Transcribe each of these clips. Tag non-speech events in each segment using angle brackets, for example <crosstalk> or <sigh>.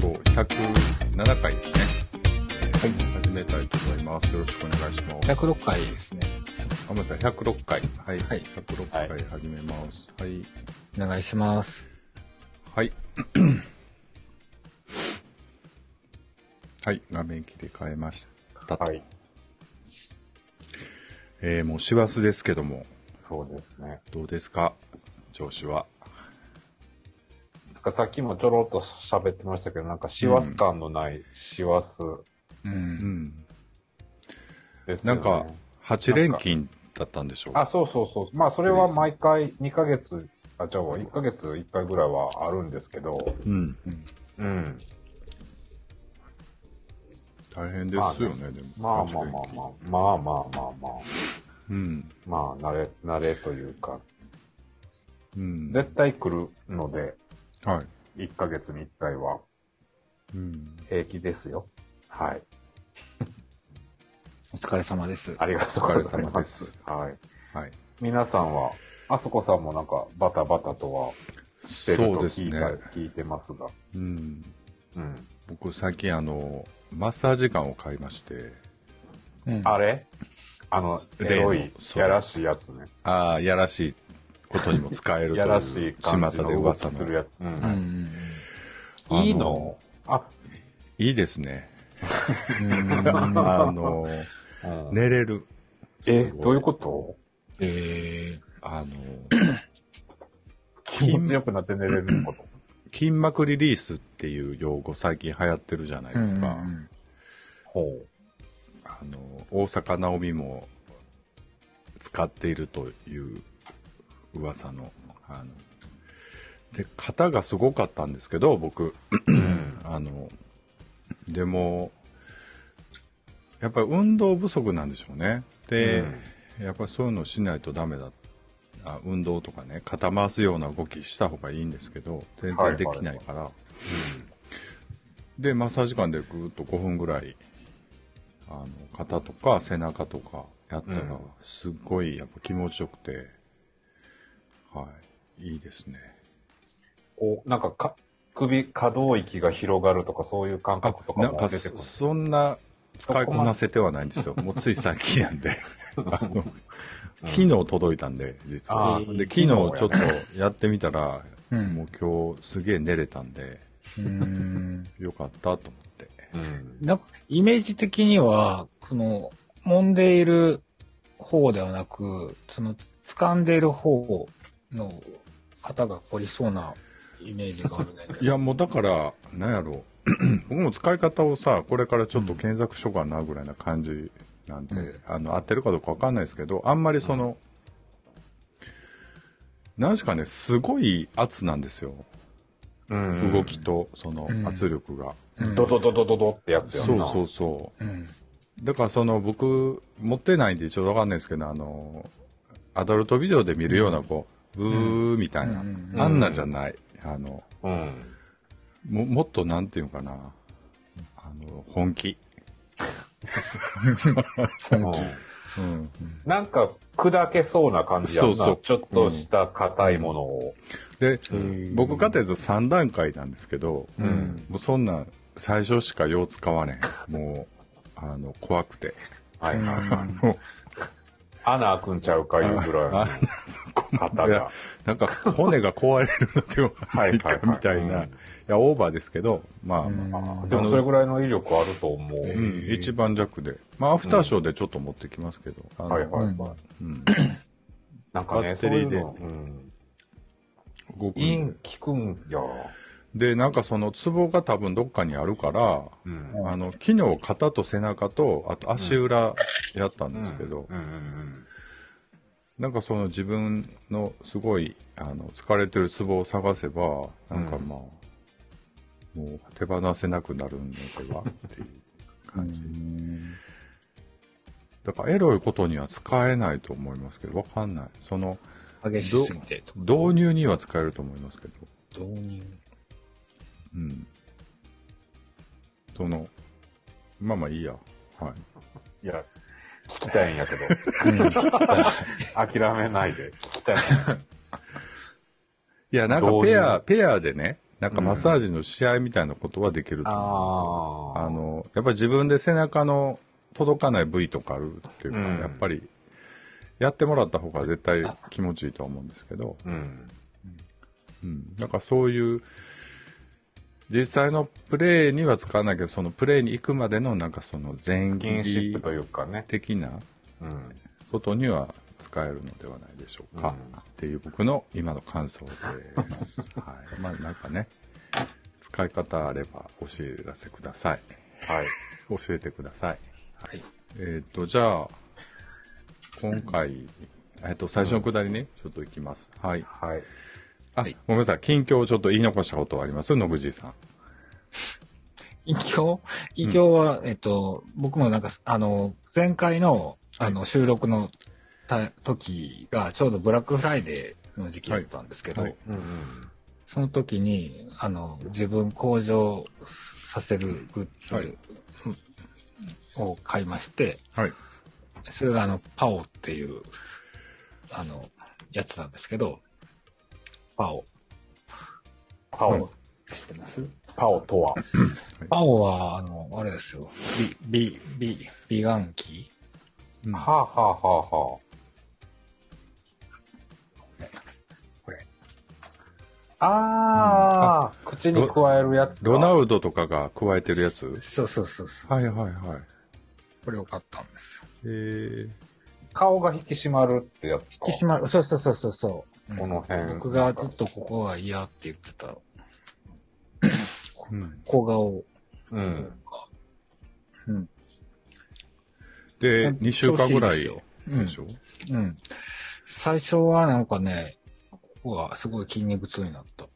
と107回ですね。はい。始めたいと思います。よろしくお願いします。106回ですね。あ、ごめんなさい。106回。はい。はい106回始めます。はい。お願いします。はい。はい。画面切り替えました。はい。えー、もう師走ですけども、そうですね。どうですか？調子は。なんかさっきもちょろっと喋ってましたけど、なんか師走感のない師走う。うんん。ですよね。なんか、8連勤だったんでしょうあ、そうそうそう。まあ、それは毎回2ヶ月、あ、じゃあ1ヶ月1回ぐらいはあるんですけど、うん。うん。うん。大変ですよね、でも。まあまあまあまあ、まあまあまあまあ、うん。まあ、慣れ、慣れというか、うん。絶対来るので、はい。1ヶ月に1回はうん。平気ですよ。はい。<laughs> お疲れ様です。ありがとうございま。ですはい。はい。皆さんは、あそこさんもなんかバタバタとはしてるそうと聞いですね。た、聞いてますが。うん。うん。僕最近あの、マッサージガンを買いまして、うん。あれ？あの、エロい、やらしいやつね。ああ、やらしいことにも使えるという。やらしい感じ巷での噂の。するやつ。いいの？あ、いいですね。うん。<laughs> あの、うん寝れる。え、どういうこと？えあの、<coughs> 気持ちよくなって寝れること？<coughs> 筋膜リリースっていう用語最近流行ってるじゃないー。ですか。うんうんほあの、大阪直美も使っているという噂の、あの、で、型がすごかったんですけど、僕、うん。あの、でも、やっぱり運動不足なんでしょうね。で、やっぱりそういうのをしないとダメだ。あ運動とかね、肩回すような動きした方がいいんですけど、全然できないから。で、マッサージ館でぐーっと5分ぐらい、あの、肩とか背中とかやったらうん、すっごいやっぱ気持ちよくて、はい、いいですね。こう、なんかか、首、可動域が広がるとかそういう感覚とかも出てくる。そそんな使いこなせてはないんですよ。<laughs> もうつい最近なんで。あの昨日届いたんで、実は。で、昨日ちょっとやってみたら、うんもう今日すげえ寝れたんで、うん。<laughs> よかったと思って。うん。なんか、イメージ的には、その、揉んでいる方ではなく、その、掴んでいる方の肩が凝りそうなイメージがあるね。いや、もうだから、なんやろう。<clears throat> 僕も使い方をさ、これからちょっと検索しようかなぐらいな感じなんで、うんあの、合ってるかどうかわかんないですけど、あんまりその、何しかね、すごい圧なんですよ。うん動き。と、そのうん圧力が。うんドドドドドドってやつよな。そうそうそう。うん。だからその僕持ってないんでちょっとわかんないですけど、あの、アダルトビデオで見るようなこう、ブーみたいな、あんなじゃない。あの、うん。ももっとなんていうのかな、あの、本気。本気。うん。なんか、砕けそうな感じやんな。そうそうちょっとした硬いものを。で、ん僕かというと3段階なんですけど、うんもうそんな最初しかよう使わねん。もう、あの、怖くて。はいはい。あの、穴開くんちゃうかいうぐらい肩が。なんか骨が壊れるのではないかみたいな。いや、オーバーですけど、まあでもそれぐらいの威力あると思う。えうん、一番弱で。まあ、アフターショーでちょっと持ってきますけど。はいはいはい。うん。なんかね、バッテリーでそうん動く効くんや。で、なんかそのツボが多分どっかにあるから、うん。あの、昨日肩と背中と、あと足裏やったんですけど、うんうんなんかその自分のすごい、あの、疲れてるツボを探せば、なんかまあ、もう手放せなくなるのではっていう感じ。だからエロいことには使えないと思いますけど、わかんない。その、激しすぎてと。導入には使えると思いますけど、導入。うん。その、まあまあいいや。はい。<laughs> いや、聞きたいんやけど。<laughs> 諦めないで聞きたい。いや、なんかペア、ペアでね、なんかマッサージの試合みたいなことはできると思うんですよ。ああ。あの、やっぱり自分で背中の届かない部位とかあるっていうか、うんやっぱり、やってもらった方が絶対気持ちいいとは思うんですけど、うん。うん。だからそういう、実際のプレーには使わないけど、そのプレーに行くまでのなんかその前スキンシップ儀というかね。的なうん。ことには使えるのではないでしょうか。うんっていう僕の今の感想です。<laughs> はい。まあなんかね、使い方あれば教えらせください。はい。教えてください。はい。えっ、と、じゃあ、今回、えっ、と、最初のくだりね、ちょっと行きます。はい。はい。あ、はいごめんなさい。近況をちょっと言い残したことはあります？野口さん。近況？近況は、えっと、僕もなんか、あの、前回の、あの、収録のた時が、ちょうどブラックフライデーの時期だったんですけど、はいうんうん。その時に、あの、自分向上させるグッズ、はいを買いまして、はい。それがあの、パオっていう、あの、やつなんですけど、パオ。パオ、知ってます？パオとは？パオは、あの、あれですよ。ビ、ビ、ビ、美顔器？うんはあはあはあはこれ。あ。ああ、口に加えるやつか。ロナウドとかが加えてるやつ？そうそうそうそう。はいはいはい。これを買ったんですよ。えー、顔が引き締まるってやつか。引き締まる。そうそうそうそうそう。うんこの辺。僕がずっとここが嫌って言ってたうん。小顔うん。が。うん。で、2週間ぐらいでしょ、うん。最初はなんかね、ここがすごい筋肉痛になった。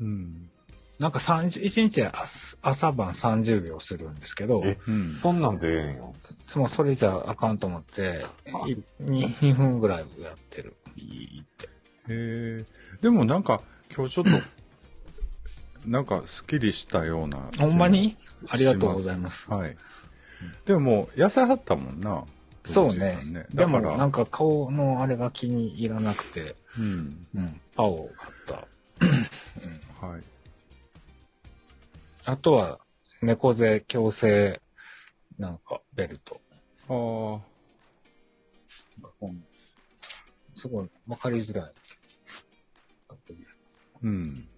うん。なんか30、1日朝朝晩30秒するんですけど、えうん。そんなんでええんよ。でもそれじゃあかんと思って、い 2, 2分ぐらいやってる。いいって。えー、でもなんか、今日ちょっと、<laughs> なんか、すっきりしたような。ほんまに？ありがとうございます。はい。でももう、野菜張ったもんな。そうねん。でもだからなんか顔のあれが気に入らなくて、うん。うん、パオを買った。はい。あとは、猫背矯正、なんかベルト。あうんすごいわかりづらい。あ、うん。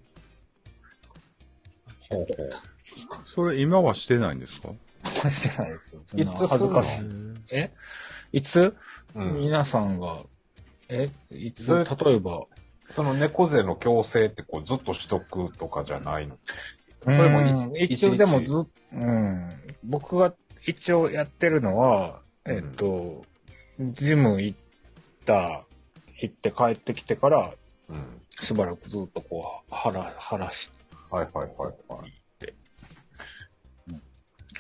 ほうほう。それ今はしてないんですか？してないですよ。いつすんの恥ずかしい。え？いつ、うん。皆さんが、え？いつ？それ例えば、その猫背の矯正ってこうずっとしとくとかじゃないの？そそれもも一一応でもずっ、うん。僕が一応やってるのは、えっと、ジム行った、行って帰ってきてから、うん。しばらくずっとこう、腹、腹し、はいはいはいはい。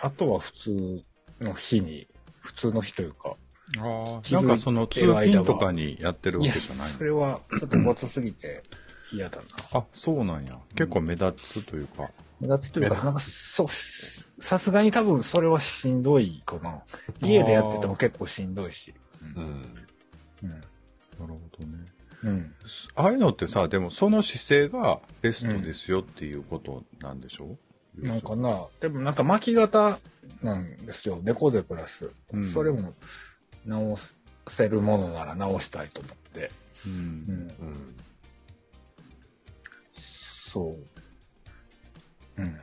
あとは普通の日に、普通の日というか、ああ、なんかその通勤とかにやってるわけじゃないそれはちょっとごつすぎて嫌だな。あ、そうなんや。結構目立つというか。目立つというか、なんか、そう、さすがに多分それはしんどいかな。家でやってても結構しんどいし。うん。うん。なるほどね。うん。ああいうのってさ、でもその姿勢がベストですよっていうことなんでしょ？う、なんかな、でもなんか巻き型なんですよ。猫背プラス。うんそれも直せるものなら直したいと思って。う。うんん。うん。そう。うん。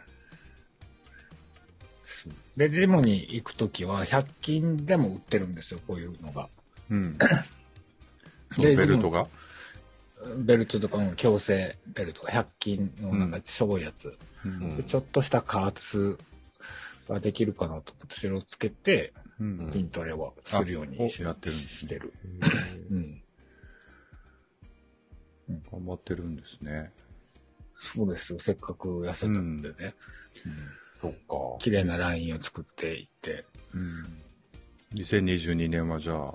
で、ジムに行くときは、100均でも売ってるんですよ、こういうのが。うん。<laughs> でベルトが？ベルトとかも矯正ベルトが100均のなんかしょぼいやつ。うんでちょっとした加圧ができるかなと思って、それをつけて、うん筋トレはするようにしやってるんですねしてる。うん。頑張ってるんですね。そうですよ。せっかく痩せたんでね。そっか。綺麗なラインを作っていって。うん。2022年はじゃあ、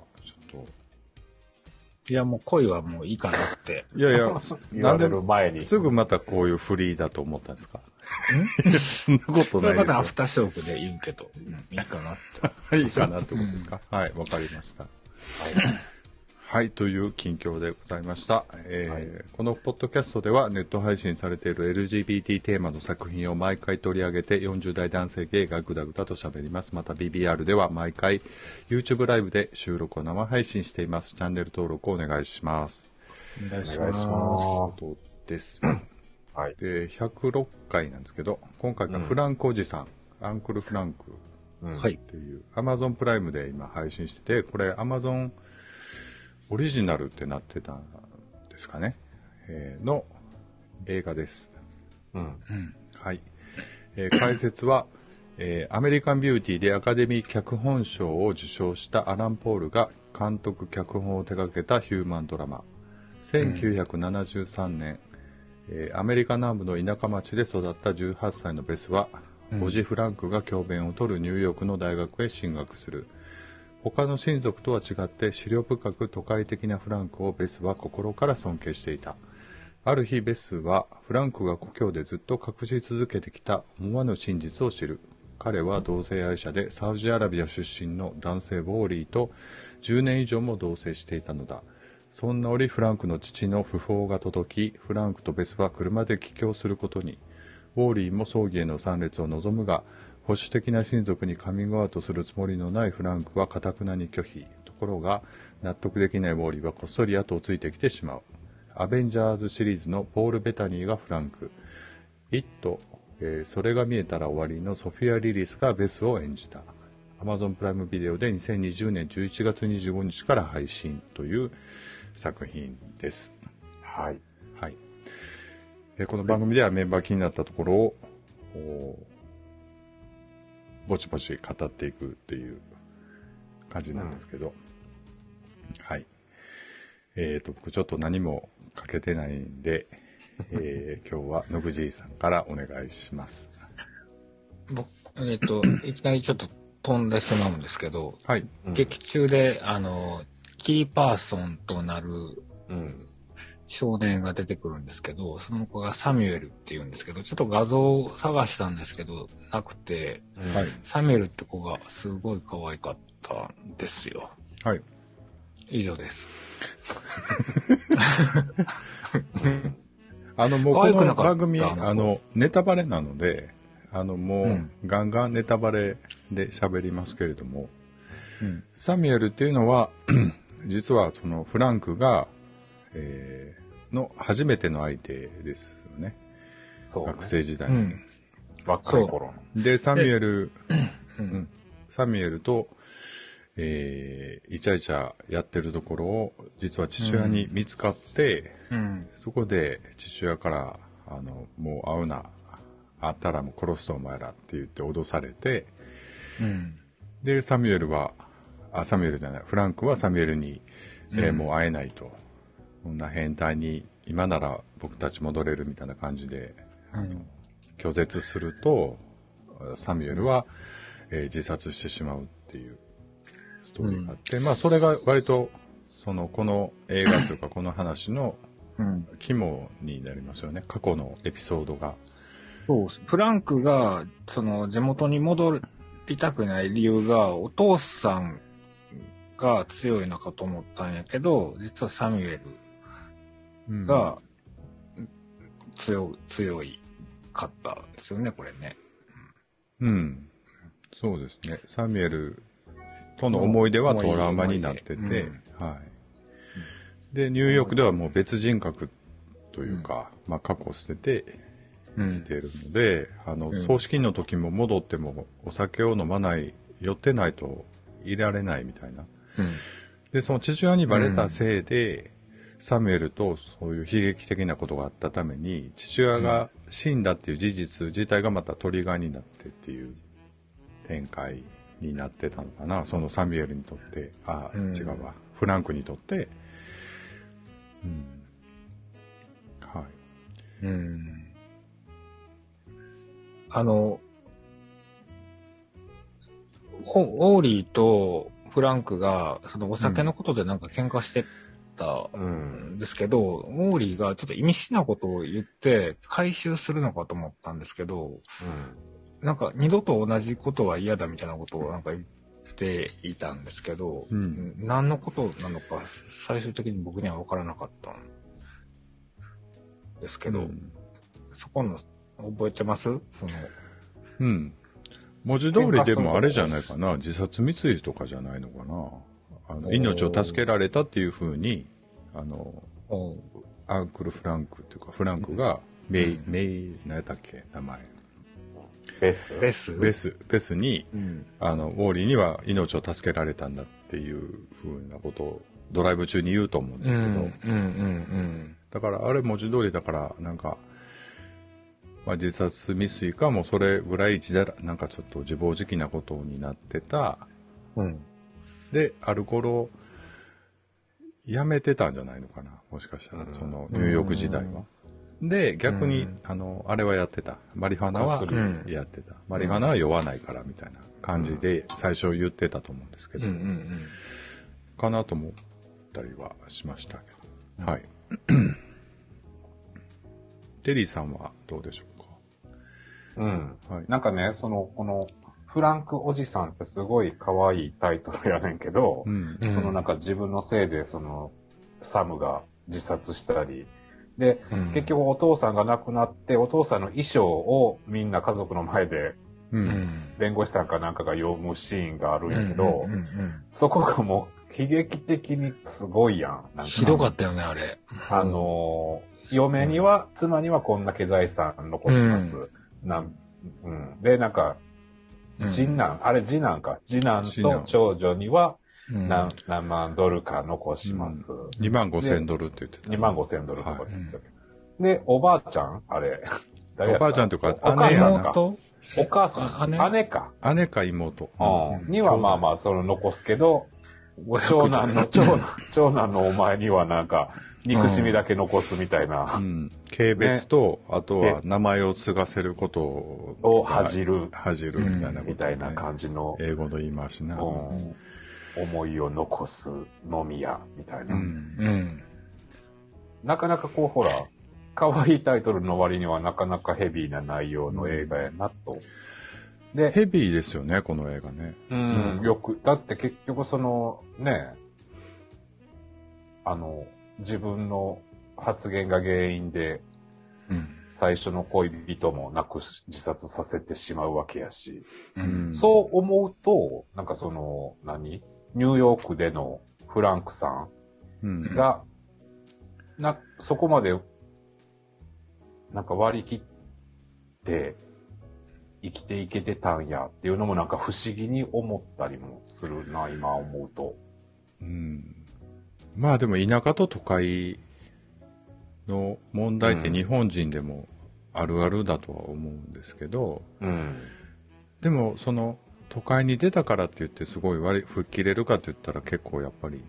いや、もう恋はもういいかなって。と。いやいや、<laughs> なんで前に。すぐまたこういうフリーだと思ったんですか？そんなことそないですまたアフ。ターショークで言うけど、うん、いいかなって。<laughs> いいかなってことですか、はい、わかりました。はい、という近況でございました。えーはいこのポッドキャストではネット配信されている LGBT テーマの作品を毎回取り上げて40代男性ゲイがぐだぐだと喋ります。また BBR では毎回 YouTube ライブで収録を生配信しています。チャンネル登録をお願いします。お願いしま。ますす。そうです。はい。で、106回なんですけど、今回がフランクおじさん、アンクルフランクうんはい。っていう Amazon プライムで今配信してて、これ Amazon オリジナルってなってたんですかね、えーの映画です。うん。うん。はい。えー解説は、えーアメリカンビューティーでアカデミー脚本賞を受賞したアラン・ポールが監督脚本を手掛けたヒューマンドラマ。1973年、えーアメリカ南部の田舎町で育った18歳のベスは、うんオジ・フランクが教鞭を取るニューヨークの大学へ進学する。他の親族とは違って思慮深く都会的なフランクをベスは心から尊敬していた。ある日ベスはフランクが故郷でずっと隠し続けてきた思わぬ真実を知る。彼は同性愛者でサウジアラビア出身の男性ウォーリーと10年以上も同棲していたのだ。そんな折フランクの父の訃報が届き、フランクとベスは車で帰郷することに。ウォーリーも葬儀への参列を望むが、保守的な親族にカミングアウトするつもりのないフランクは堅くなに拒否。ところが、納得できないウォーリーはこっそり後をついてきてしまう。アベンジャーズシリーズのポール・ベタニーがフランク。イット、えーそれが見えたら終わりのソフィア・リリスがベスを演じた。Amazon プライムビデオで2020年11月25日から配信という作品です。はい。はい。えーこの番組ではメンバー気になったところを、おぼちぼち語っていくっていう感じなんですけど、はい。えっ、と、僕ちょっと何もかけてないんで、<laughs> えー今日は野口さんからお願いします。僕、えっ、と、<coughs> いきなりちょっと飛んでしまうんですけど、はい。うん劇中で、あの、キーパーソンとなるうん。少年が出てくるんですけど、その子がサミュエルって言うんですけど、ちょっと画像を探したんですけど、なくて、はい。サミュエルって子がすごい可愛かったんですよ。はい。以上です。<laughs> あの、もうこの番組、あのネタバレなので、あの、もう、うんガンガンネタバレで喋りますけれども、うん。サミュエルっていうのは、<clears throat> 実はそのフランクが、えーの初めての相手ですよね。そう、ね。学生時代の。うん。若い頃の。で、サミュエル、う。うんんサミュエルと、えーイチャイチャやってるところを、実は父親に見つかって、うん。そこで父親から、あの、もう会うな、会ったらもう殺すぞお前らって言って脅されて、うん。で、サミュエルは、あ、サミュエルじゃない、フランクはサミュエルに、えーうんもう会えないと。こんな変態に、今なら僕たち戻れるみたいな感じで、うん。拒絶すると、サミュエルは、えー自殺してしまうっていうストーリーがあって、まあそれが割と、その、この映画というか <coughs> この話のうん。肝になりますよね。過去のエピソードが。そう。フランクが、その、地元に戻りたくない理由が、お父さんが強いのかと思ったんやけど、実はサミュエルうんが強、強いかったですよね、これね。うん。そうですね。サミュエルとの思い出はトラウマになってて、はい。で、ニューヨークではもう別人格というか、まあ過去を捨ててうんい。てるので、あの、うん葬式の時も戻ってもお酒を飲まない、酔ってないといられないみたいな。うん。で、その父親にバレたせいで、サミュエルとそういう悲劇的なことがあったために、父親が死んだっていう事実自体がまたトリガーになってっていう展開になってたのかな。そのサミュエルにとって、あ、うん違うわ。フランクにとって。うん。はい。うん。あの、オオーリーとフランクが、そのお酒のことでなんか喧嘩してたうん。んですけど、オーリーがちょっと意味深なことを言って回収するのかと思ったんですけど、なんか二度と同じことは嫌だみたいなことをなんか言ってていたんですけど、うん何のことなのか最終的に僕には分からなかったんですけど、うんそこの覚えてます？そのうん。文字通りでもあれじゃないかな。自殺未遂とかじゃないのかな。あの命を助けられたっていうふうに、あの、おアンクル・フランクっていうか、フランクが、メイ、うんメイ、何やったっけ？名前。ベス？ベス？ベス、ベスに、うん。あの、ウォーリーには命を助けられたんだっていうふうなことをドライブ中に言うと思うんですけど、うんうんうんだからあれ文字通りだから、なんか、まあ、自殺未遂かもうそれぐらいなんかちょっと自暴自棄なことになってた。うん。うん。で、ある頃、辞めてたんじゃないのかな。もしかしたら、うんそのニューヨーク時代は。で、逆に、うんあの、あれはやってた。マリファナは薬やってた。マリファナは酔わないからみたいな感じで最初言ってたと思うんですけど、かなと思ったりはしましたけど。はい。<clears throat> テリーさんはどうでしょうん。うかはい。なんかね、その、この、フランクおじさんってすごい可愛いタイトルやねんけどう、ん。うんそのなんか自分のせいで、その、サムが自殺したり、で、うん。結局お父さんが亡くなって、お父さんの衣装をみんな家族の前でう。うんん。弁護士さんかなんかが読むシーンがあるんやけど、うんうんうんそこがもう悲劇的にすごいやん。なんかひどかったよね、あれ。あのー嫁には、妻にはこんだけ財産残します。なんうん、で、なんか、うん次男、あれ次男か。次男と長女にはうん何,、何万ドルか残します。2万5千ドルって言ってた。2万5千ドルとかって言ってたけど、で、おばあちゃんあれ。<laughs> おばあちゃんというかお母姉やなさんか。妹お母さん、あ姉？姉か。姉か妹。うん。にはまあまあ、その残すけど、長男の、長男、長男のお前にはなんか、憎しみだけ残すみたいなう、ん。軽蔑と、あとは名前を継がせることを、を恥じる、恥じるみたいなこと、ねみたいな感じの、英語の言い回しな。うん思いを残すのみや、みたいな。うん。うん。なかなかこう、ほら、可愛いタイトルの割にはなかなかヘビーな内容の映画やなと。で、ヘビーですよね、この映画ね。うん、よく、だって結局その、ね、あの、自分の発言が原因で、うん。最初の恋人もなくし自殺させてしまうわけやし、うん。そう思うと、なんかその、何？ニューヨークでのフランクさうんん。が、な、そこまで、なんか割り切って、生きていけてたんやっていうのもなんか不思議に思ったりもするな、今思うと。うん。まあでも田舎と都会の問題ってうん日本人でもあるあるだとは思うんですけど、うん。でもその都会に出たからって言ってすごい割り吹っ切れるかって言ったら結構やっぱり、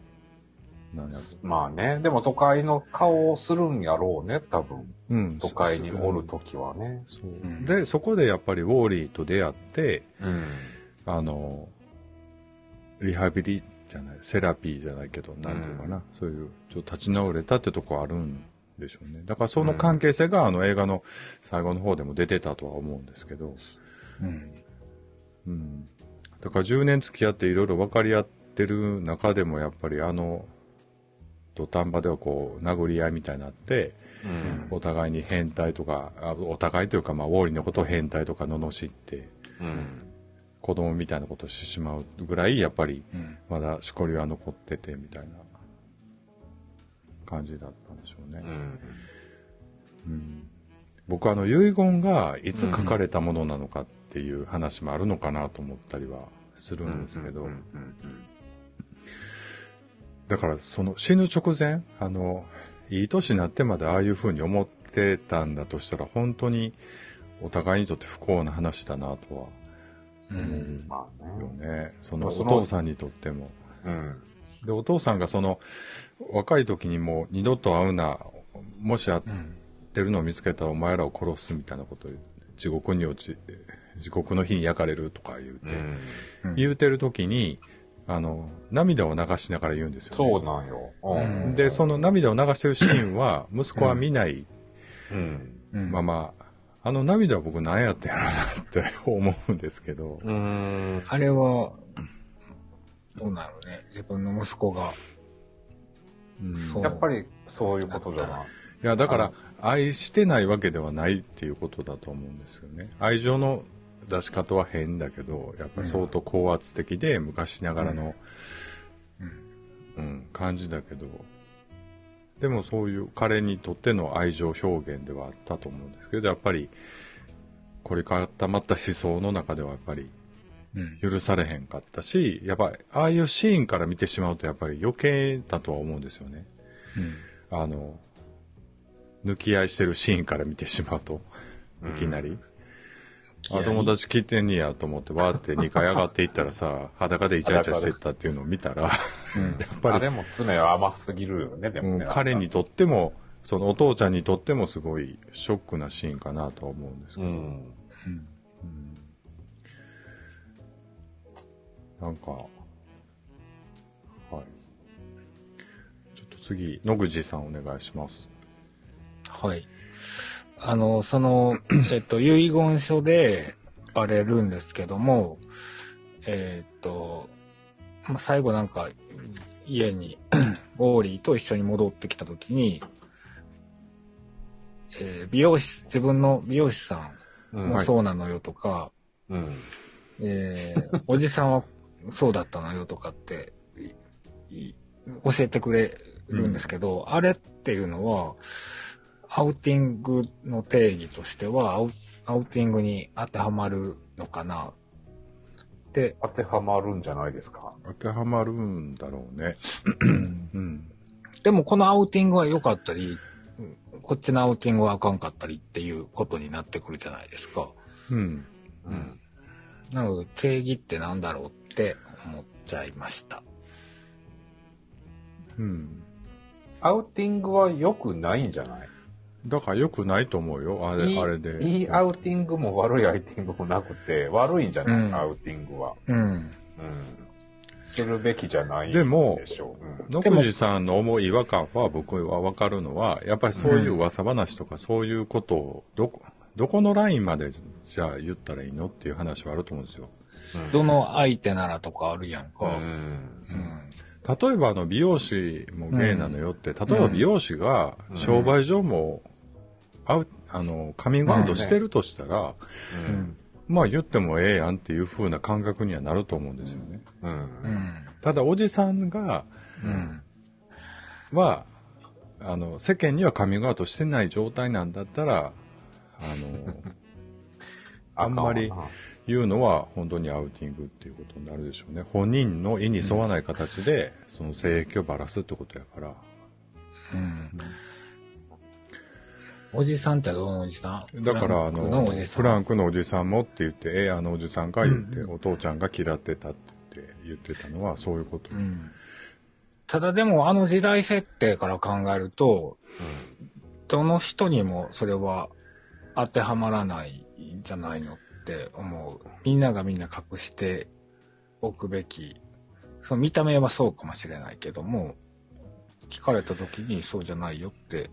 まあね、でも都会の顔をするんやろうね、多分。うん、都会におるときはね。そう、うんで、そこでやっぱりウォーリーと出会って、うん。あの、リハビリじゃない、セラピーじゃないけど、なんていうのかな、そういう、ちょっと立ち直れたってとこあるんでしょうね。だからその関係性が、あの映画の最後の方でも出てたとは思うんですけど、うん。うん。だから10年付き合っていろいろ分かり合ってる中でも、やっぱりあの、土壇場ではこう、殴り合いみたいになって、うん。お互いに変態とか、あお互いというか、まあ、ウォーリーのことを変態とか罵って、うん。子供みたいなことをしてしまうぐらい、やっぱり、うん。まだしこりは残ってて、みたいな感じだったんでしょうね。うん。うん僕あの遺言がいつ書かれたものなのかっていう話もあるのかなと思ったりはするんですけど、だからその死ぬ直前、あの、いい年になってまでああいうふうに思ってたんだとしたら本当にお互いにとって不幸な話だなとはう。んまあよね。ね。そのお父さんにとっても。うん。で、お父さんがその若い時にもう二度と会うな、もし会っうん。てるのを見つけたらお前らを殺すみたいなことを地獄に落ち、地獄の火に焼かれるとか言うて、うん言うてる時に、あの、涙を流しながら言うんですよ、ね。そうなんよ。うんで、その涙を流してるシーンは、息子は見ないうん。うん。ままあ、あの涙は僕何やったんやろなって思うんですけど。うん。あれは、どうなるね。自分の息子が。うんやっぱりそういうことじゃない。いや、だから愛してないわけではないっていうことだと思うんですよね。愛情の出し方は変だけど、やっぱ相当高圧的で、昔ながらの、うん。うん、感じだけど、でもそういう彼にとっての愛情表現ではあったと思うんですけど、やっぱり、凝り固まった思想の中ではやっぱりうん。許されへんかったし、やっぱああいうシーンから見てしまうとやっぱり余計だとは思うんですよね。うん。あの、抜き合いしてるシーンから見てしまうと、いきなり。あ、友達来てんねやと思って、わーって2階上がっていったらさ、<laughs> 裸でイチャイチャしてったっていうのを見たら、うん。やっぱり、あれも爪は甘すぎるよね、でうんもね。彼にとっても、そのお父ちゃんにとってもすごいショックなシーンかなとは思うんですけど、うん。うん。なんか、はい。ちょっと次、野口さんお願いします。はい。あの、その、<clears throat> えっと、遺言書であれるんですけども、えっと、まあ、最後なんか、家に、<clears throat> ウォーリーと一緒に戻ってきたときに、えー美容師、自分の美容師さうんんもそうなのよとか、うん。えーおじさんはそうだったのよとかって、いい教えてくれるんですけど、あれっていうのは、アウティングの定義としては、アウアウティングに当てはまるのかなって、当てはまるんじゃないですか。当てはまるんだろうね。うんうん。でもこのアウティングは良かったり、うんこっちのアウティングはあかんかったりっていうことになってくるじゃないですか。うん。うん。なので定義ってなんだろうって思っちゃいました。うん。アウティングは良くないんじゃない？だから良くないと思うよ。あれ、いいあれで。いいアウティングも悪いアウティングもなくて、悪いんじゃない、うんアウティングは。うん。うん。するべきじゃないでもでしょう。うん野口さんの思う違和感は僕は分かるのは、やっぱりそういう噂話とかそういうことを、どこ、どこのラインまでじゃあ言ったらいいのっていう話はあると思うんですよ。どの相手ならとかあるやんか。うん。うん。例えばあの美容師もゲイなのよって、例えば美容師がうん商売上も、あうあの、カミングアウトしてるとしたら、ううんん。まあ言ってもええやんっていう風な感覚にはなると思うんですよね。うん。うん。ただおじさんが、うん。は、あの、世間にはカミングアウトしてない状態なんだったら、あの、<laughs> あんまり言うのは本当にアウティングっていうことになるでしょうね。本人の意に沿わない形で、その性癖をばらすってことやから。うん。おじさんってどのおじさん？だから、あのフランクのおじさんもって言って、ええ、あのおじさんが言って、お父ちゃんが嫌ってたって言ってたのはそういうこと。うん。ただでもあの時代設定から考えると、どの人にもそれは当てはまらないんじゃないのって思う。みんながみんな隠しておくべき。その見た目はそうかもしれないけども、聞かれた時にそうじゃないよって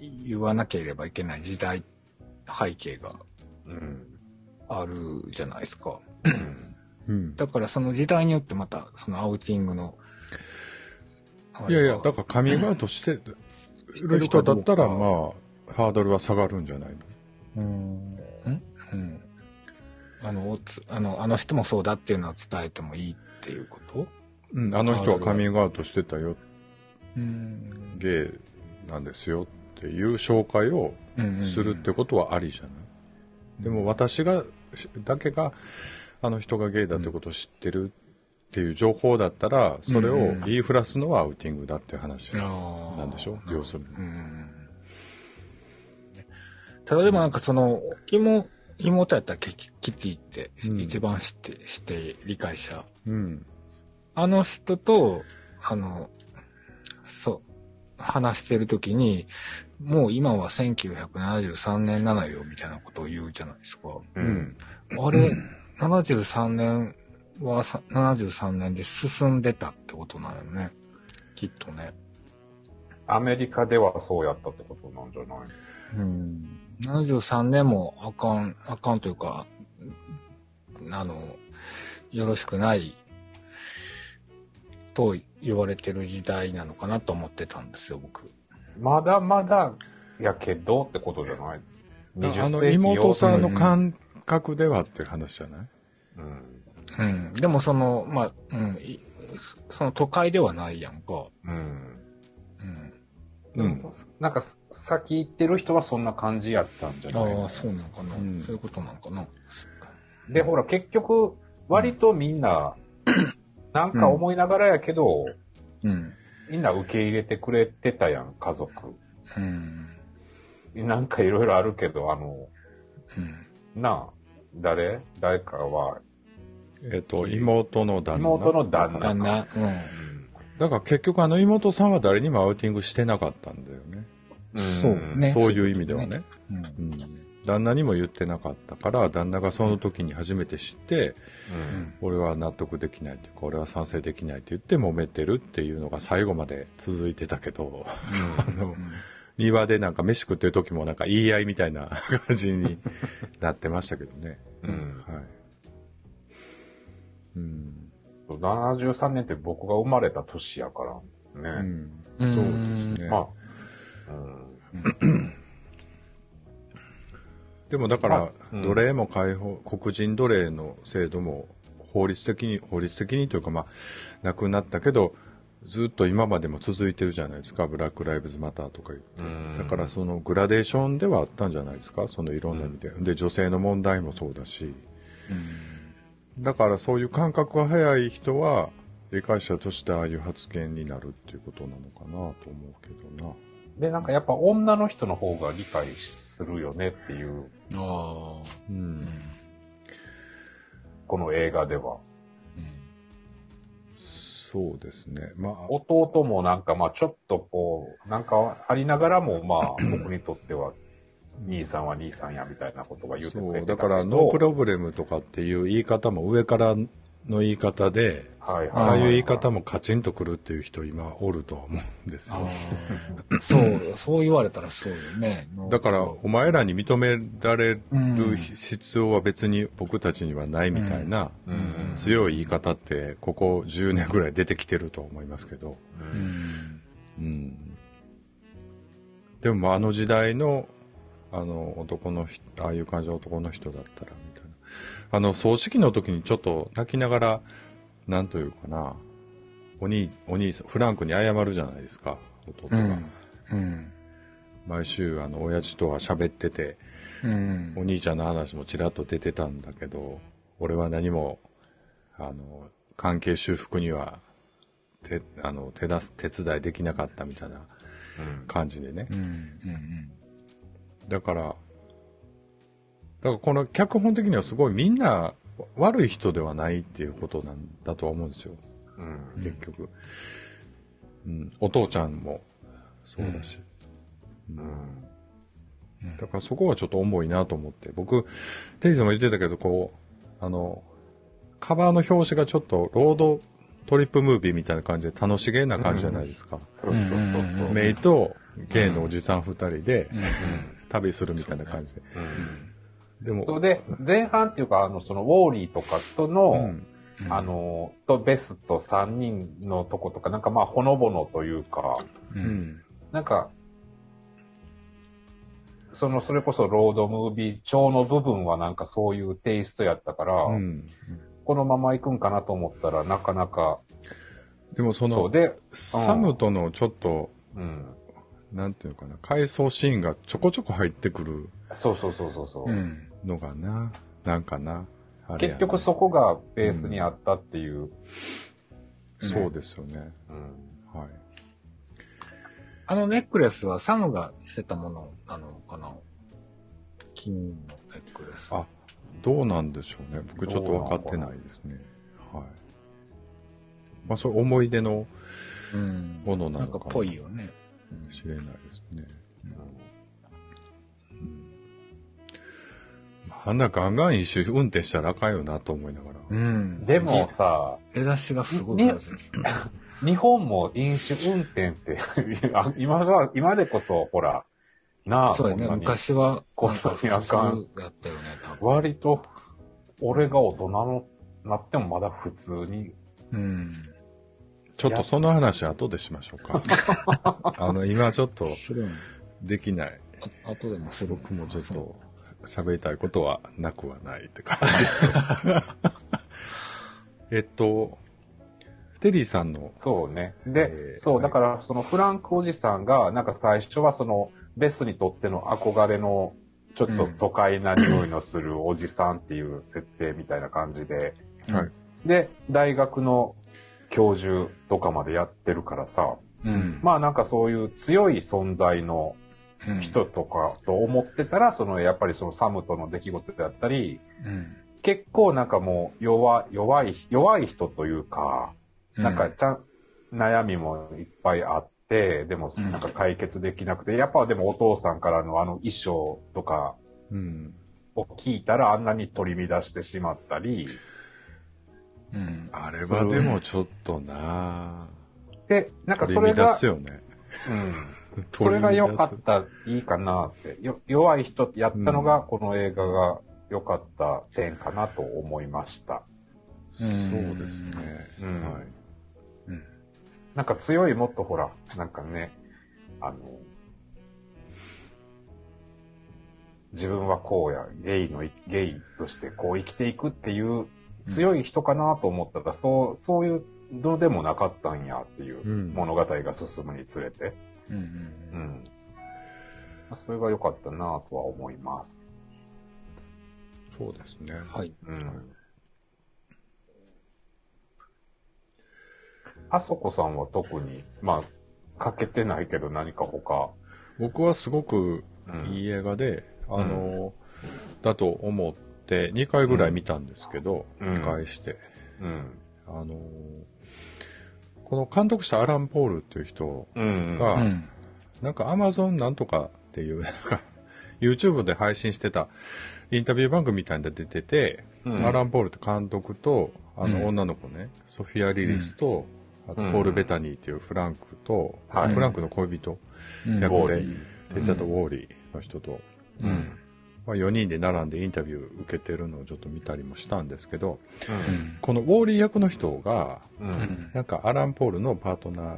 言わなければいけない時代、背景がうん。あるじゃないですか。うん。だからその時代によってまたそのアウティングの。いやいや、だからカミングアウトしてる人だったら、うんまあ、ハードルは下がるんじゃないの？うん。うん。あの、おつあの、あの人もそうだっていうのを伝えてもいいっていうこと？うん、あの人はカミングアウトしてたよ、うん。ゲイなんですよっていう紹介をするってことはありじゃない、でも私が、だけが、あの人がゲイだってことを知ってるっていう情報だったら、それを言いふらすのはアウティングだって話ななんでしょ要するに。うん。ただでもなんかその、妹、妹やったらキキティってうん一番知って、知って理解者。うん。あの人と、あの、そう、話してるときに、もう今は1973年なのよ、みたいなことを言うじゃないですか。ううんん。あれ、73年はさ73年で進んでたってことなのよね。きっとね。アメリカではそうやったってことなんじゃない？うん。73年もあかん、あかんというか、あの、よろしくないと言われてる時代なのかなと思ってたんですよ、僕。まだまだやけどってことじゃない？あの、妹さんの感覚ではって話じゃない？うん。うん。でもその、まあ、うん、いその都会ではないやんか。うん。うん。でも、なんか、先行ってる人はそんな感じやったんじゃない？ああ、そうなのかな、うんそういうことなのかな。で、ほら、結局、割とみんな、なんか思いながらやけど、うん。みんな受け入れてくれてたやん、家族。うん。なんかいろいろあるけど、あの、うん。なあ、誰？誰かは、えっと、妹の旦那。妹の旦那。旦那。うん。だから結局あの妹さんは誰にもアウティングしてなかったんだよね。うんそうねそういう意味ではね。うん。うん旦那にも言ってなかったから、旦那がその時に初めて知って、うん俺は納得できないっていうか、俺は賛成できないって言って揉めてるっていうのが最後まで続いてたけど、<laughs> あの、庭でなんか飯食ってる時もなんか言い合いみたいな感じになってましたけどね。うんはい。うん。そう73年って僕が生まれた年やからうね。ん。うんそうですね。まあ、うんでもだから奴隷も解放、黒人奴隷の制度も法律的に、法律的にというかまあ、なくなったけど、ずっと今までも続いてるじゃないですか、ブラック・ライブズ・マターとか言って。うんだからそのグラデーションではあったんじゃないですか、そのいろんな意味で。で、女性の問題もそうだし。だからそういう感覚が早い人は、理解者としてああいう発言になるっていうことなのかなと思うけどな。で、なんかやっぱ女の人の方が理解するよねっていう、ああ。う。うんん。この映画では。そうですね。まあ、弟もなんかまあちょっとこう、なんかありながらもまあ僕にとっては、兄さんは兄さんやみたいなことが言ってくそう、れてたけど。だから、ノープロブレムとかっていう言い方も上からの言い方で、はいはいああいう言い方もカチンとくるっていう人今おるとは思うんですあよ。あ。そう、そう言われたらそうよね。<laughs> だから、お前らに認められうんる必要は別に僕たちにはないみたいなうん強い言い方ってここ10年ぐらい出てきてるとは思いますけど。ううんん。うん。でもまああの時代のあの男の人、ああいう感じの男の人だったら。あの葬式の時にちょっと泣きながら、なんというかな、お兄、お兄さん、フランクに謝るじゃないですか、弟が。うん。うん。毎週あの親父とは喋ってて、うんお。兄ちゃんの話もちらっと出てたんだけど、俺は何も、あの、関係修復には、手、あの、手出す、手伝いできなかったみたいなうん感じでね。うん。うん。だから、だからこの脚本的にはすごいみんな悪い人ではないっていうことなんだとは思うんですよ、うん結局。うん、お父ちゃんもそうだし。うんだからそこはちょっと重いなと思って。僕、テイズも言ってたけど、こう、あの、カバーの表紙がちょっとロードトリップムービーみたいな感じで楽しげな感じじゃないですか。そうそうそうそう。うんメイとゲイのおじさん二人でうん。旅するみたいな感じで。でも、それで、前半っていうか、あの、その、ウォーリーとかとうの、ん、あの、とベスト3人のとことか、なんかまあ、ほのぼのというか、う。うんん、なんか、その、それこそロードムービー調の部分はなんかそういうテイストやったから、うん。このまま行くんかなと思ったらなかなか、でもその、そうで、サムとのちょっと、うん。なんていうのかな、回想シーンがちょこちょこ入ってくるそうそうそうそうそう、うん。のがな、なんかな？あれや結な局そこがベースにあったっていう。そうですよね。うんはい。あのネックレスはサムがしてたものなのかな？金のネックレス。あ、どうなんでしょうね。僕ちょっと分かってないですね。はい。まあ、そういう思い出のうん。ものなのかもなんかぽいよね。うんしれないですね。まああんなガンガン一周運転したらあかんよなと思いながら。うん。でもさ、出だしがすごい。日本も飲酒運転ってあ今が、今でこそ、ほら、なあ、そうやね。昔は、こんなにあかん普通だったよね、多分。割と、俺が大人のなってもまだ普通に、うん。ちょっとその話後でしましょうか。あの、今ちょっとできない。あ後でもする。僕もちょっと喋りたいことはなくはないって感じ。<laughs> えっと、テリーさんの、そうね。で、えーそう、だからそのフランクおじさんが、なんか最初はその、ベスにとっての憧れの、ちょっと都会な匂いのするおじさんっていう設定みたいな感じで、はい。で、大学の教授とかまでやってるからさ、うん。まあなんかそういう強い存在のうん人とかと思ってたら、そのやっぱりそのサムとの出来事であったり、うん。結構なんかもう弱弱い、弱い人というか、なんかちゃん、悩みもいっぱいあって、でもうんなんか解決できなくて、やっぱでもお父さんからのあの衣装とかうん。を聞いたらあんなに取り乱してしまったり、うん。あれはでもちょっとなで、なんか取それが、り乱すよね。うん、<laughs> それが良かった、いいかなって、よ弱い人やったのが、この映画が良かった点かなと思いました。そうですね。うんはい。なんか強いもっとほら、なんかね、あの、自分はこうや、ゲイの、ゲイとしてこう生きていくっていう強い人かなと思ったら、そう、そういうのでもなかったんやっていううん物語が進むにつれて、うん。うん。うん。まあそれが良かったなとは思います。そうですね。はい。うん。あそこさんは特に、まあ、かけてないけど何か他、僕はすごくうんいい映画で、あの、だと思って2回ぐらい見たんですけど、うん見返して。うん。あの、この監督したアラン・ポールっていう人うん。が、うん。なんかアマゾンなんとかっていう、なんか YouTube で配信してたインタビュー番組みたいなので出てて、うん。アラン・ポールって監督と、あうん。の女の子ね、ソフィア・リリスと、あとうん。ポール・ベタニーっていうフランクと、はい。あとフランクの恋人、うん。役でウォーリー。出てたウォーリーの人と、うん。まあ、4人で並んでインタビュー受けてるのをちょっと見たりもしたんですけど、うん。このウォーリー役の人が、うん。うん。うん。なんかアラン・ポールのパートナー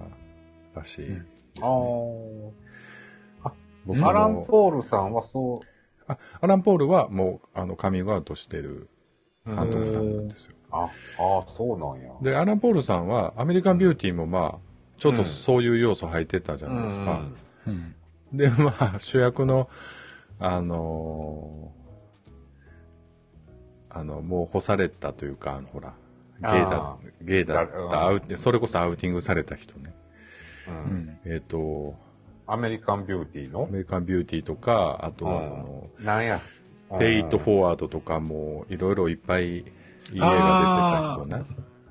らしいですね。あー僕もアラン・ポールさんはそあアラン・ポールはもうあのカミングアウトしてるう、監督さんなんですよ。あ、ああ、そうなんや。で、アラン・ポールさんはアメリカン・ビューティーもまあ、ちょっとそういう要素入ってたじゃないですか。うん。で、まあ、主役の、あのーあの、もう干されたというか、あの、ほら、ゲイだあ、ゲイだっうんた、アウそれこそアウティングされた人ね。うん。ううんん。えっ、と、アメリカン・ビューティーの？アメリカン・ビューティーとか、あとはその、なんや？ペイト・フォワードとかも、いろいろいっぱいいい映画出てた人ね。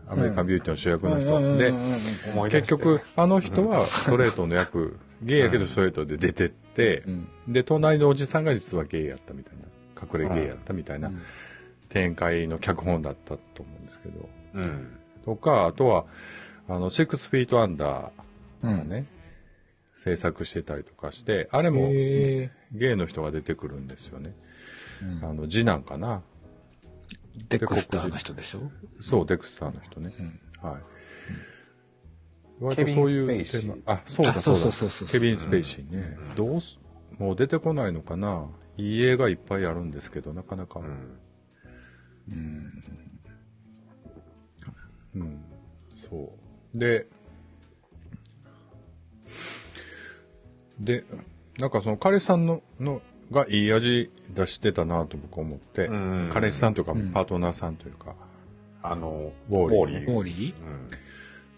アメリカン・ビューティーの主役の人。で、思い出して結局、あの人はストレートの役、ゲイやけどストレートで出てって、うん。で、隣のおじさんが実はゲイやったみたいな、隠れゲイやったみたいなうん展開の脚本だったと思うんですけど。うん。とか、あとは、あの、シックスフィートアンダーうん。がね、制作してたりとかして、あれもへゲイの人が出てくるんですよね。うんあの、次男かな。デクスターの人でしょ？そう、デクスターの人ね。うん。はい。割とそういうテーマ。あ、そうだあそうだ。そうそうケビン・スペイシーね。どうす、もう出てこないのかないい映画いっぱいあるんですけど、なかなか。ううん。ん。うん。そう。で、で、なんかその彼氏さんの、の、がいい味出してたなと僕思って、うん彼氏さんというかうんパートナーさんというか、あの、ウォーリーウォモーリー？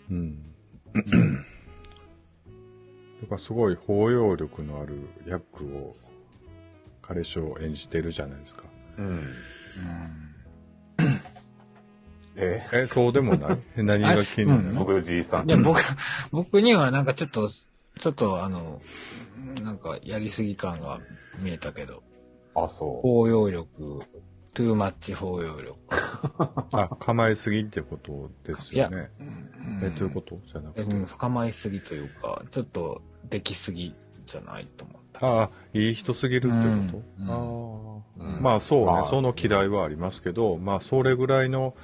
うん。うん。だからすごい包容力のある役を彼氏を演じてるじゃないですか。うん。うん。え？え、そうでもない？え <laughs> 何が気になる？うん。の、僕じいさん。いや、僕、僕にはなんかちょっと、ちょっとあの、なんかやりすぎ感が見えたけど、あ、そ包容力、トゥーマッチ包容力。あ、構えすぎってことですよね。うんえ、どういうことじゃなくて。うん、構えすぎというか、ちょっとできすぎじゃないと思った。ああ、いい人すぎるってこと、うんあまあそうね、まあその嫌いはありますけど、まあそれぐらいの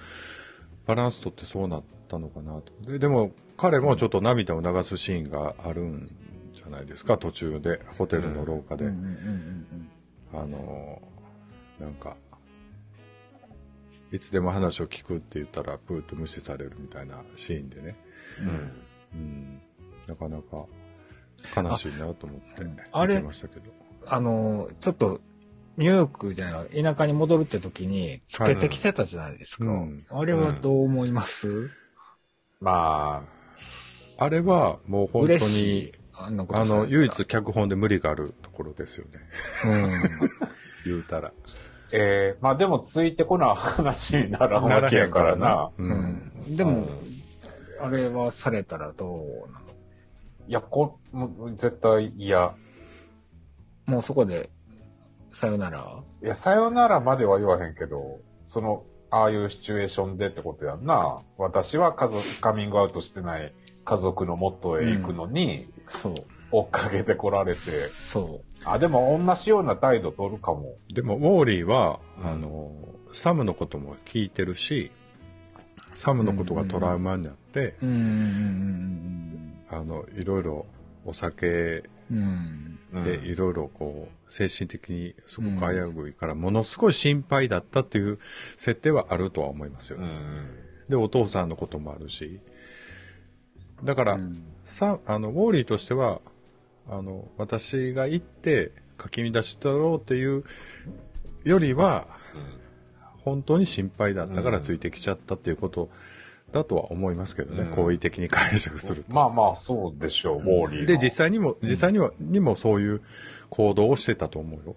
バランスとってそうなったのかなと。ででも、彼もちょっと涙を流すシーンがあるんじゃないですか、途中で、ホテルの廊下で。あの、なんか、いつでも話を聞くって言ったら、プーッと無視されるみたいなシーンでね。うんうんうん。うん。なかなか悲しいなと思ってうんあれ見てましたけど。あの、ちょっと、ニューヨークじゃない、田舎に戻るって時に、つけてきてたじゃないですか。はいうんあれはどう思います、まあれはもう本当に、。あの唯一脚本で無理があるところですよね。<laughs> 言うたら。あ、えー、まあでもついてこな話にならんわけやからな。うん。う。うんん。でも、あれはされたらどうなの？いや、こ、もう絶対嫌。もうそこで、さよなら？いや、さよならまでは言わへんけど、その、ああいうシチュエーションでってことやんな。私は家族、カミングアウトしてない家族の元へ行くのに、そう。追っかけてこられて、そあ、でも同じような態度取るかも。でも、ウォーリーは、あの、サムのことも聞いてるし、サムのことがトラウマになって、あの、いろいろお酒でいろいろこう、精神的にすごく危ういから、ものすごい心配だったっていう設定はあるとは思いますようね。ん。で、お父さん。のこともあるし。だから、うん。さ、あの、ウォーリーとしては、あの、私が行って、かき乱しだろうっていうよりは、本当に心配だったからついてきちゃったっていうことだとは思いますけどね、うん好意的に解釈すると。まあまあ、そうでしょう、ウォーリーの。で、実際にも、実際には、にもそういう行動をしてたと思うよ。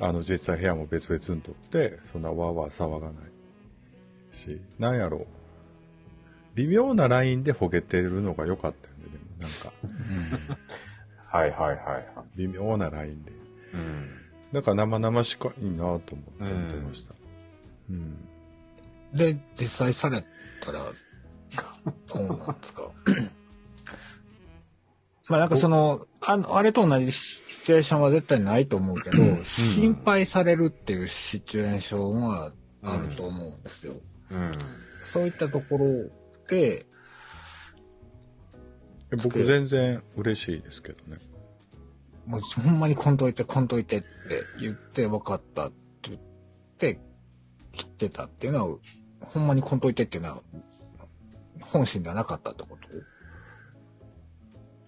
あの、実際部屋も別々にとって、そんなわーわー騒がないし、なんやろう。微妙なラインでほげてるのが良かったよね、でもなんか、はいはいはいはい。微妙なラインで。うん。だから生々しかいいなと思って見てました。うん。で、実際されたら、どうなんですか？<coughs> まあなんかその、あの、あれと同じシチュエーションは絶対ないと思うけど、心配されるっていうシチュエーションはあると思うんですよ。うん。そういったところで、僕全然嬉しいですけどね。もうほんまにこんといて、こんといてって言って分かったって言って、切ってたっていうのは、ほんまにこんといてっていうのは、本心ではなかったってこと？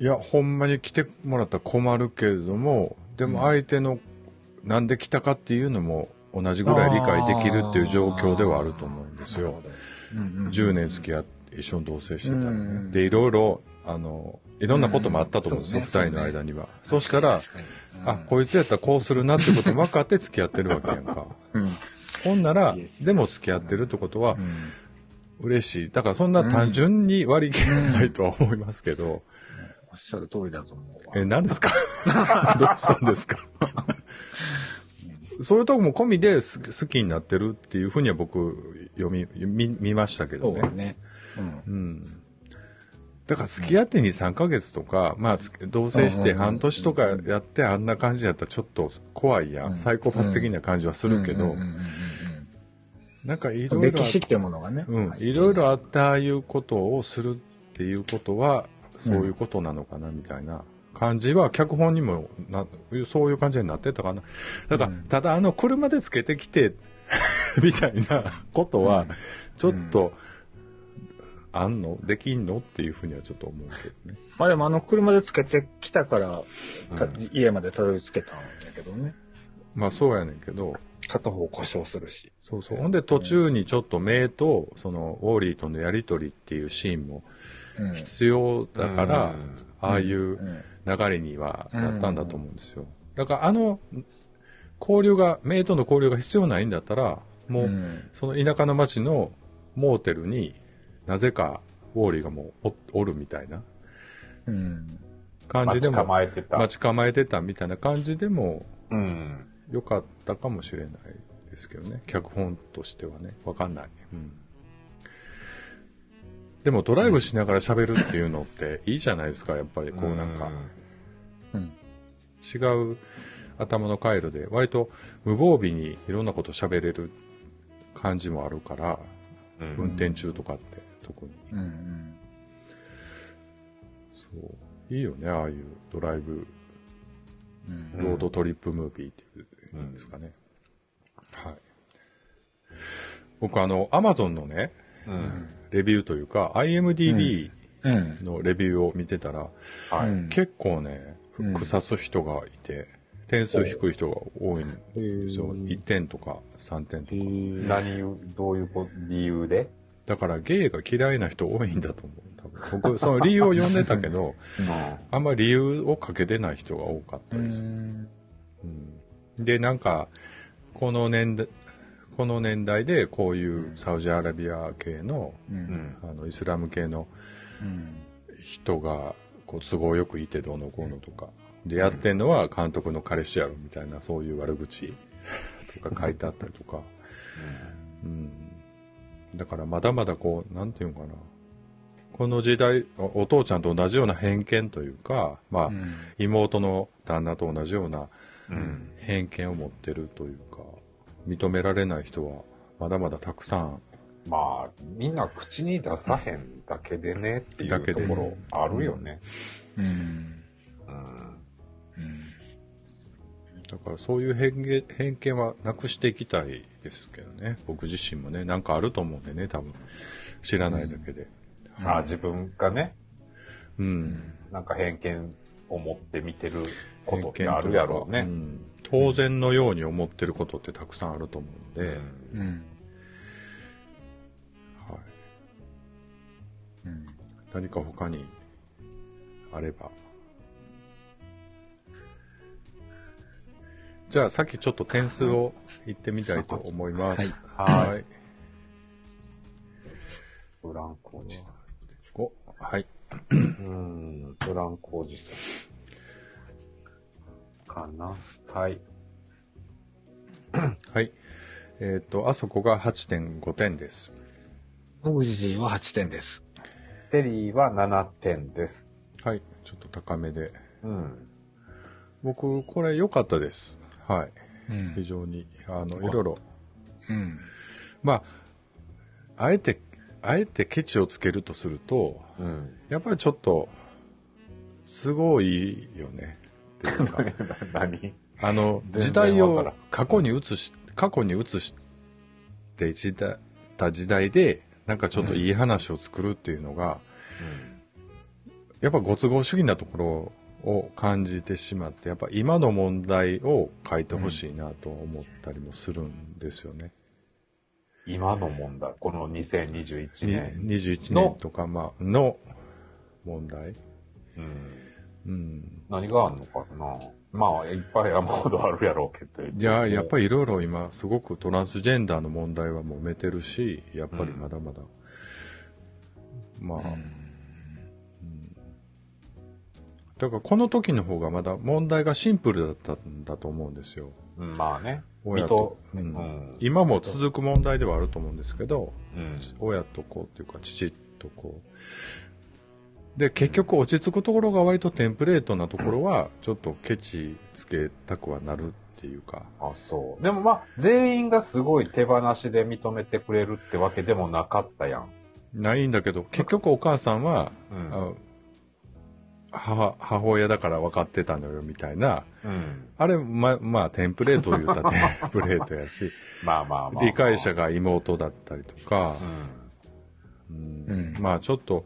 いや、ほんまに来てもらったら困るけれども、でも相手のなんで来たかっていうのも同じぐらい理解できるっていう状況ではあると思うんですよ。うんうんうん10年付き合って一緒に同棲してたらね、うん。で、いろいろ、あの、いろんなこともあったと思うんですよ、うん二、人の間には。そしたら、確かにあ、こいつやったらこうするなってこと分かって付き合ってるわけやんか。うんほんならで、も付き合ってるってことはうん嬉しい。だからそんな単純に割り切れないとは思いますけど、おっしゃる通りだと思うわ。え、何ですか？<laughs> どうしたんですか？<laughs> そういうとこも込みです好きになってるっていうふうには僕読み、見見ましたけどね。そうだね。うん。うん。だから付き合って2、3ヶ月とか、まあ、つ同棲して半年とかやってあんな感じやったらちょっと怖いやうん。ん。サイコパス的な感じはするけど。うんうん、うんうんなんかいうんろいろあ歴史ってものがね。うん、い。ろいろあってああいうことをするっていうことは、そういうことなのかなみたいな感じは、脚本にもな、そういう感じになってたかな。だから、うん。ただあの車でつけてきて、<laughs> みたいなことは、ちょっと、あんの？できんの？っていうふうにはちょっと思うけどね。まあでもあの車でつけてきたから、たうん家までたどり着けたんだけどね。まあそうやねんけど、片方故障するし。そうそう。ほんで途中にちょっとメイと、その、ウォーリーとのやりとりっていうシーンもうん。必要だから、うんああいう、うん流れにはなったんだと思うんですよ。だからあの交流が、メイとの交流が必要ないんだったら、もう、うんその田舎の町のモーテルになぜかウォーリーがもうおおるみたいな感じでも、構えてた。待ち構えてたみたいな感じでもうん。良かったかもしれないですけどね。脚本としてはね。わかんない。うん。でもドライブしながら喋るっていうのっていいじゃないですか、やっぱりこうなんか。うん。違う頭の回路で割と無防備にいろんなこと喋れる感じもあるからうん運転中とかって、特に。うんうん。そう。いいよね、ああいうドライブ、うんロードトリップムービーっていうんですかね。はい。僕あの、アマゾンのね、うん。レビューというか、IMDB うん。のレビューを見てたら、結構ね、うん腐す人がいて、点数低い人が多いんですよ。へー1点とか3点とか。何を、どういうこ理由で？だからゲイが嫌いな人多いんだと思う。僕、<laughs> その理由を読んでたけど、<laughs> あんまり理由をかけてない人が多かったうです。ん。うんで、なんか、この年代、この年代でこういうサウジアラビア系の、う。うんん。あの、イスラム系のうん。人が、こう、都合よくいてどうのこうのとか。で、やってんのは監督の彼氏やろみたいな、そういう悪口とか書いてあったりとか。うん。だからまだまだこう、なんていうのかな。この時代、おお父ちゃんと同じような偏見というか、まあ、うん妹の旦那と同じようなうん。偏見を持ってるというか、認められない人はまだまだたくさん、まあ、みんな口に出さへんだけでねっていうだけでところあるよね。うん。うん。だからそういう偏見偏見はなくしていきたいですけどね。僕自身もね、なんかあると思うんでね、多分。知らないだけで。あ自分がね、うん。なんか偏見を持って見てることってあるやろうね。ん当然のように思ってることってたくさんあると思うんで、うんうん。はい。うん。何か他にあれば。じゃあ、さっきちょっと点数を言ってみたいと思います。はいはい。ブランコおじさん。お、はい。うん、ブランコおじさん。かな。はい。<coughs> はい。えっ、と、あそこが8.5点です。僕自身は8点です。テリーは7点です。はい。ちょっと高めで。うん。僕、これ良かったです。はい。うん非常に、あの、いろいろ。うん。まあ、あえて、あえてケチをつけるとすると、うん。やっぱりちょっと、すごいよね。っていうか <laughs> 何？あの、時代を過去に移し、過去に移して時代た時代で、なんかちょっといい話を作るっていうのが、やっぱご都合主義なところを感じてしまって、やっぱ今の問題を書いてほしいなと思ったりもするんですよね。今の問題、この2021に年。21の年とか、まあ、の問題。うん。うん。何があんのかなまあ、いっぱい山ほどあるやろうけど。いや、やっぱり。りいろいろ今、すごくトランスジェンダーの問題は揉めてるし、やっぱりまだまだ、まあ、だからこの時の方がまだ問題がシンプルだったんだと思うんですよ。うんまあね。親と。ううんん。今も続く問題ではあると思うんですけど、うん。親と子っていうか父と子。で、結局落ち着くところが割とテンプレートなところは、ちょっとケチつけたくはなるっていうか、あ、そう。でもまあ、全員がすごい手放しで認めてくれるってわけでもなかったやん。ないんだけど、結局お母さんは、うんあ母母親だから分かってたのよみたいな、うん。あれ、ま、まあ、テンプレートを言ったら <laughs> テンプレートやし、まあまあまあ。理解者が妹だったりとかう、ん。うんうんまあちょっと、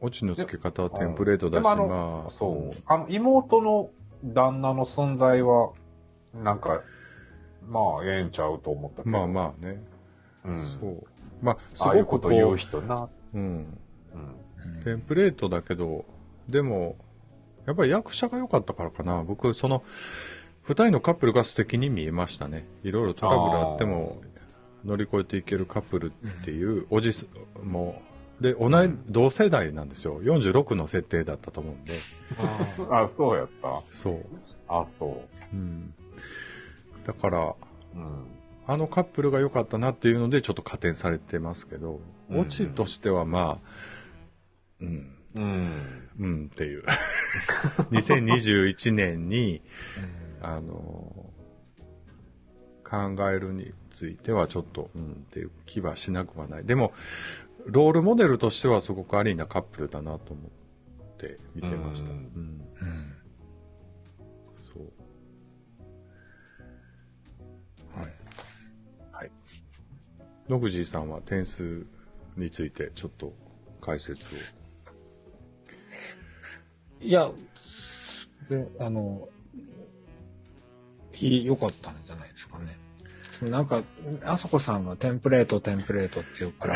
オチの付け方はテンプレートだし、あのまあ、そう。あの、妹の旦那の存在は、なんか、まあ、ええんちゃうと思ったけど。まあまあね、うん。そう。まあ、すごくこと言うこ人な。うん。テンプレートだけど、でも、やっぱり役者が良かったからかな。僕、その、二人のカップルが素敵に見えましたね。いろいろトラブルあっても、乗り越えていけるカップルっていう、おじす、もう、で、同い、同世代なんですよ。46の設定だったと思うんで。あ、そうやった。そう。あ、そうん。だから、う。うん。あのカップルが良かったなっていうので、ちょっと加点されてますけど、うんオチとしてはまあ、うん、うん。うんっていう。2021年に、あの、考えるについてはちょっと、うんっていう気はしなくはない。でも、ロールモデルとしてはすごくありなカップルだなと思って見てました。ううんん。うん。そう。はい。はい。野口さんは点数についてちょっと解説を。いや、で、あの、いい、良かったんじゃないですかね。なんか、あそこさんがテンプレート、テンプレートって言うか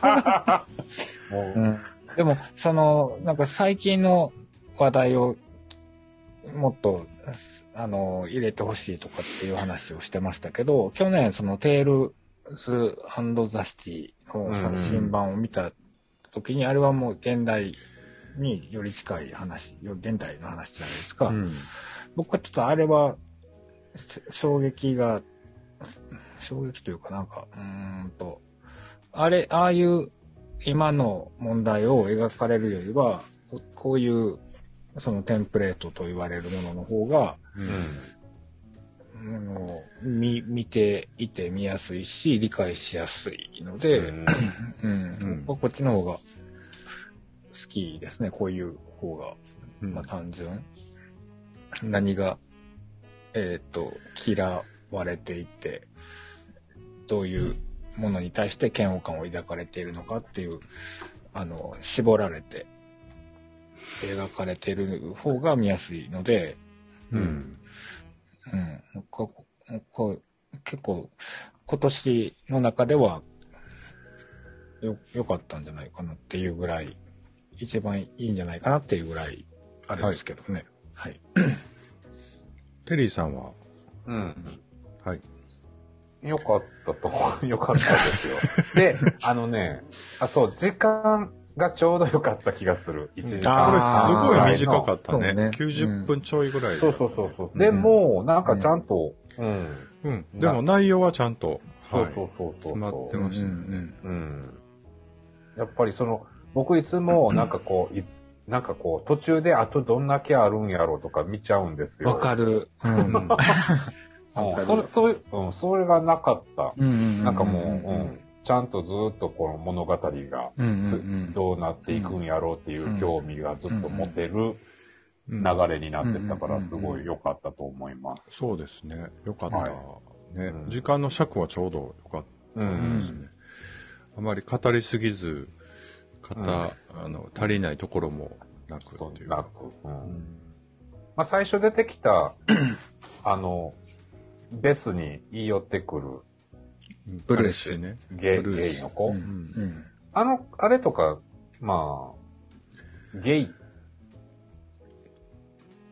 ら、<laughs> もう、うん。でも、その、なんか最近の話題をもっと、あの、入れてほしいとかっていう話をしてましたけど、去年その Tales of the City の新版を見た時に、あれはもう現代により近い話、よ現代の話じゃないですか。うん。僕はちょっとあれは、し衝撃が、衝撃というかなんか、うーんと、あれ、ああいう今の問題を描かれるよりは、ここういう、そのテンプレートと言われるものの方が、あの見、見ていて見やすいし、理解しやすいので、うんうん、こっちの方が好きですね、こういう方が。うんまあ単純。何が、えっ、と、嫌われていて、どういうものに対して嫌悪感を抱かれているのかっていう、あの、絞られて、描かれている方が見やすいので、うん。うん、ここ結構、今年の中では、よ、良かったんじゃないかなっていうぐらい、一番いいんじゃないかなっていうぐらい、あれですけどね。はい。<clears throat> テリーさんは、うん。はい。よかったと、<laughs> よかったですよ。<laughs> で、あのね、あ、そう、時間がちょうどよかった気がする。1時間これすごい短かったね。ね90分ちょいぐらいで。そうそうそうそう。でも、なんかちゃんと、うん。うん。でも内容はちゃんと、そうはいそうそうそう。詰まってましたよね。うん。やっぱりその、僕いつもなんかこう、いなんかこう、途中であとどんだけあるんやろうとか見ちゃうんですよ。わかる。うん。うん <laughs> うんそれ、そういう、うん、それがなかった。うんなんかもう、うん、ちゃんとずっとこの物語が、うんうんつうんどうなっていくんやろうっていう興味がずっと持てるうん流れになってたから、うんすごい良かったと思います。そうですね。よかった。はいね、うん時間の尺はちょうどよかっうたん。ですね。あまり語りすぎず、語、うんあの、足りないところもなくていうう。なく。うんうんまあ、最初出てきた、<clears throat> あの、ベスに言い寄ってくるブルース彼氏ね。ゲイゲイの子。うんうん。あの、あれとか、まあ、ゲイ、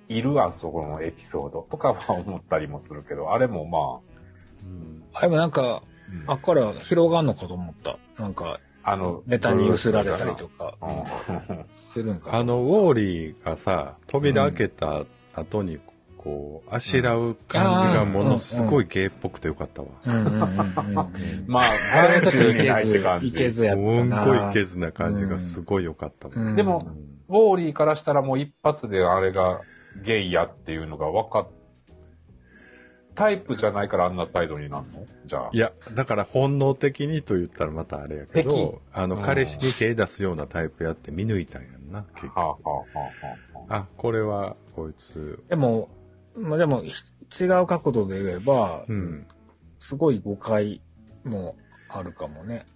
いるあそこのエピソードとかは思ったりもするけど、あれもまうんあ、でもなんか、あ、あっから広がんのかと思った。なんか、あの、ネタに寄せられたりとかうんするんかな。あの、ウォーリーがさ、扉開けた後に、こう、あしらう感じがものすごいゲイっぽくてよかったわ。まあ、あれはちょっといにないってけず、感じ。いけずやったすな。ごいいけずな感じがすごいよかったわ。うんでもウォーリーからしたらもう一発であれがゲイやっていうのが分かっタイプじゃないからあんな態度になるの？じゃあい。や、だから本能的にと言ったらまたあれやけ敵ど、あの、うん彼氏に手出すようなタイプやって見抜いたんやんな、結はあ、は局。あはあはあ、あ、これは、こいつ、でも、まあでも、ひ違う角度で言えば、うん。すごい誤解もあるかもね。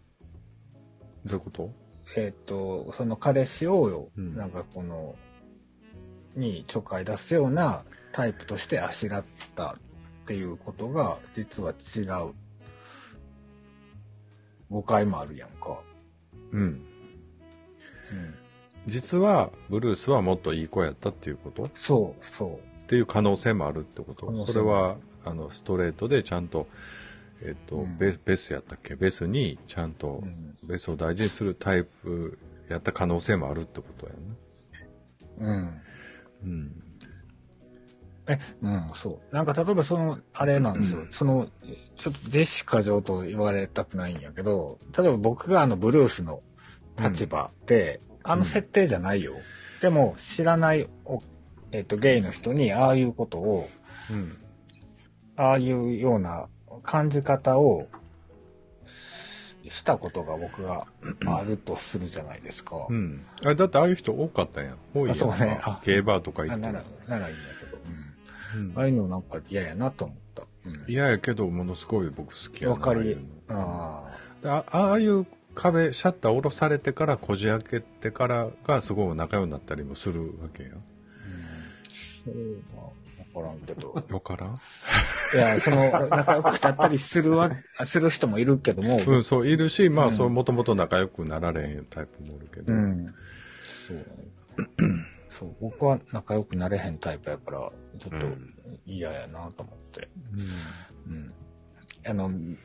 どういうこと？えっ、と、その彼氏を、うんなんかこの、にちょっかい出すようなタイプとしてあしらったっていうことが、実は違う。誤解もあるやんか。うん。うん。実は、ブルースはもっといい子やったっていうこと？っそう、そていう可能性もあるってこと？それは、あの、ストレートでちゃんと、えっと、うんベベスやったっけ？ベスにちゃんう。とう、ん。ベスを大事にするタイプやった可能性もあるってことやな。うん。うん。え、うん、そう。なんか例えばその、あれなんですよ。その、ちょっとジェシカ上と言われたくないんやけど、例えば僕があのブルースの立場で、あの設定じゃないよ。でも知らないお、えっ、と、ゲイの人にああいうことをうん。ああいうような感じ方をししたことが僕があるとするじゃないですか。うん。あれだってああいう人多かったんやん。多いやんあそうねあゲーバーとか行あってなら、ならいいんだけど。ああいうのなんか嫌やなと思った。うん嫌やけど、ものすごい僕好きやなわかりああいうの、あであいう壁、シャッター下ろされてから、こじ開けてからがすごい仲良くなったりもするわけやん。あ、うん。そうはわからんけど。<laughs> よからん？いや、その、仲良くなったりするわ、する人もいるけども、うん、そう、いるし、まあ、うんそう、もともと仲良くなられへんタイプもおるけど。うん。そうだね。そう、僕は仲良くなれへんタイプやから、ちょっとうん嫌やなと思って。うん。あの、うん。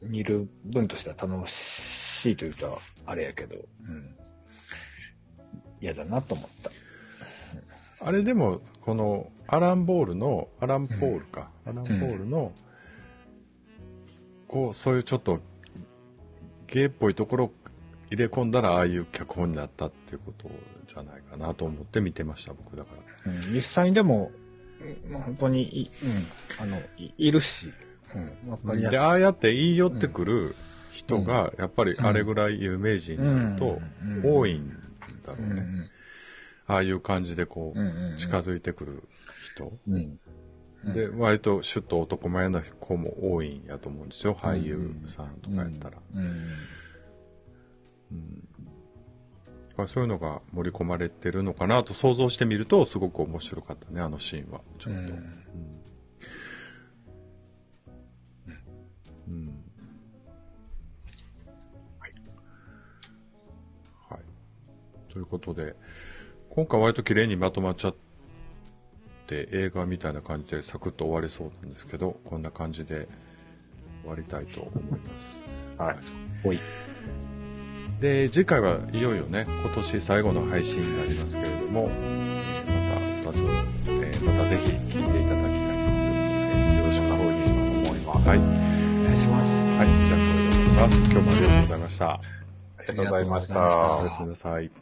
見る分としては楽しいというとあれやけど、うん。嫌だなと思った。あれでも、この、アラン・ボールの、アラン・ポールか、アラン・ボールの、こう、そういうちょっと、ゲイっぽいところ入れ込んだら、ああいう脚本になったっていうことじゃないかなと思って見てました、僕だから。うん、実際にでも、うん本当にい、うん、あの、いいるし、うん、わかりやすい。で、ああやって言い寄ってくる人が、やっぱりあれぐらい有名人になると多いんだろううんね。うんああいう感じでこう近づいてくる人。うん。うんで、割とシュッと男前な子も多いんやと思うんですよ、俳優さんとかやったら。うん。うんだからそういうのが盛り込まれてるのかなと想像してみると、すごく面白かったね、あのシーンは。ちょっと。うんうんはい。ということで、今回割と綺麗にまとまっちゃって、映画みたいな感じでサクッと終わりそうなんですけど、こんな感じで終わりたいと思います。はい。ほい。で、次回はいよいよね、今年最後の配信になりますけれども、また、後ほど、えーまたぜひ聞いていただきたいとよろしくお願いします。思います。はい。お願いします。はい、じゃあこれで終わります。今日もありがとうございました。ありがとうございましたおやすみなさい。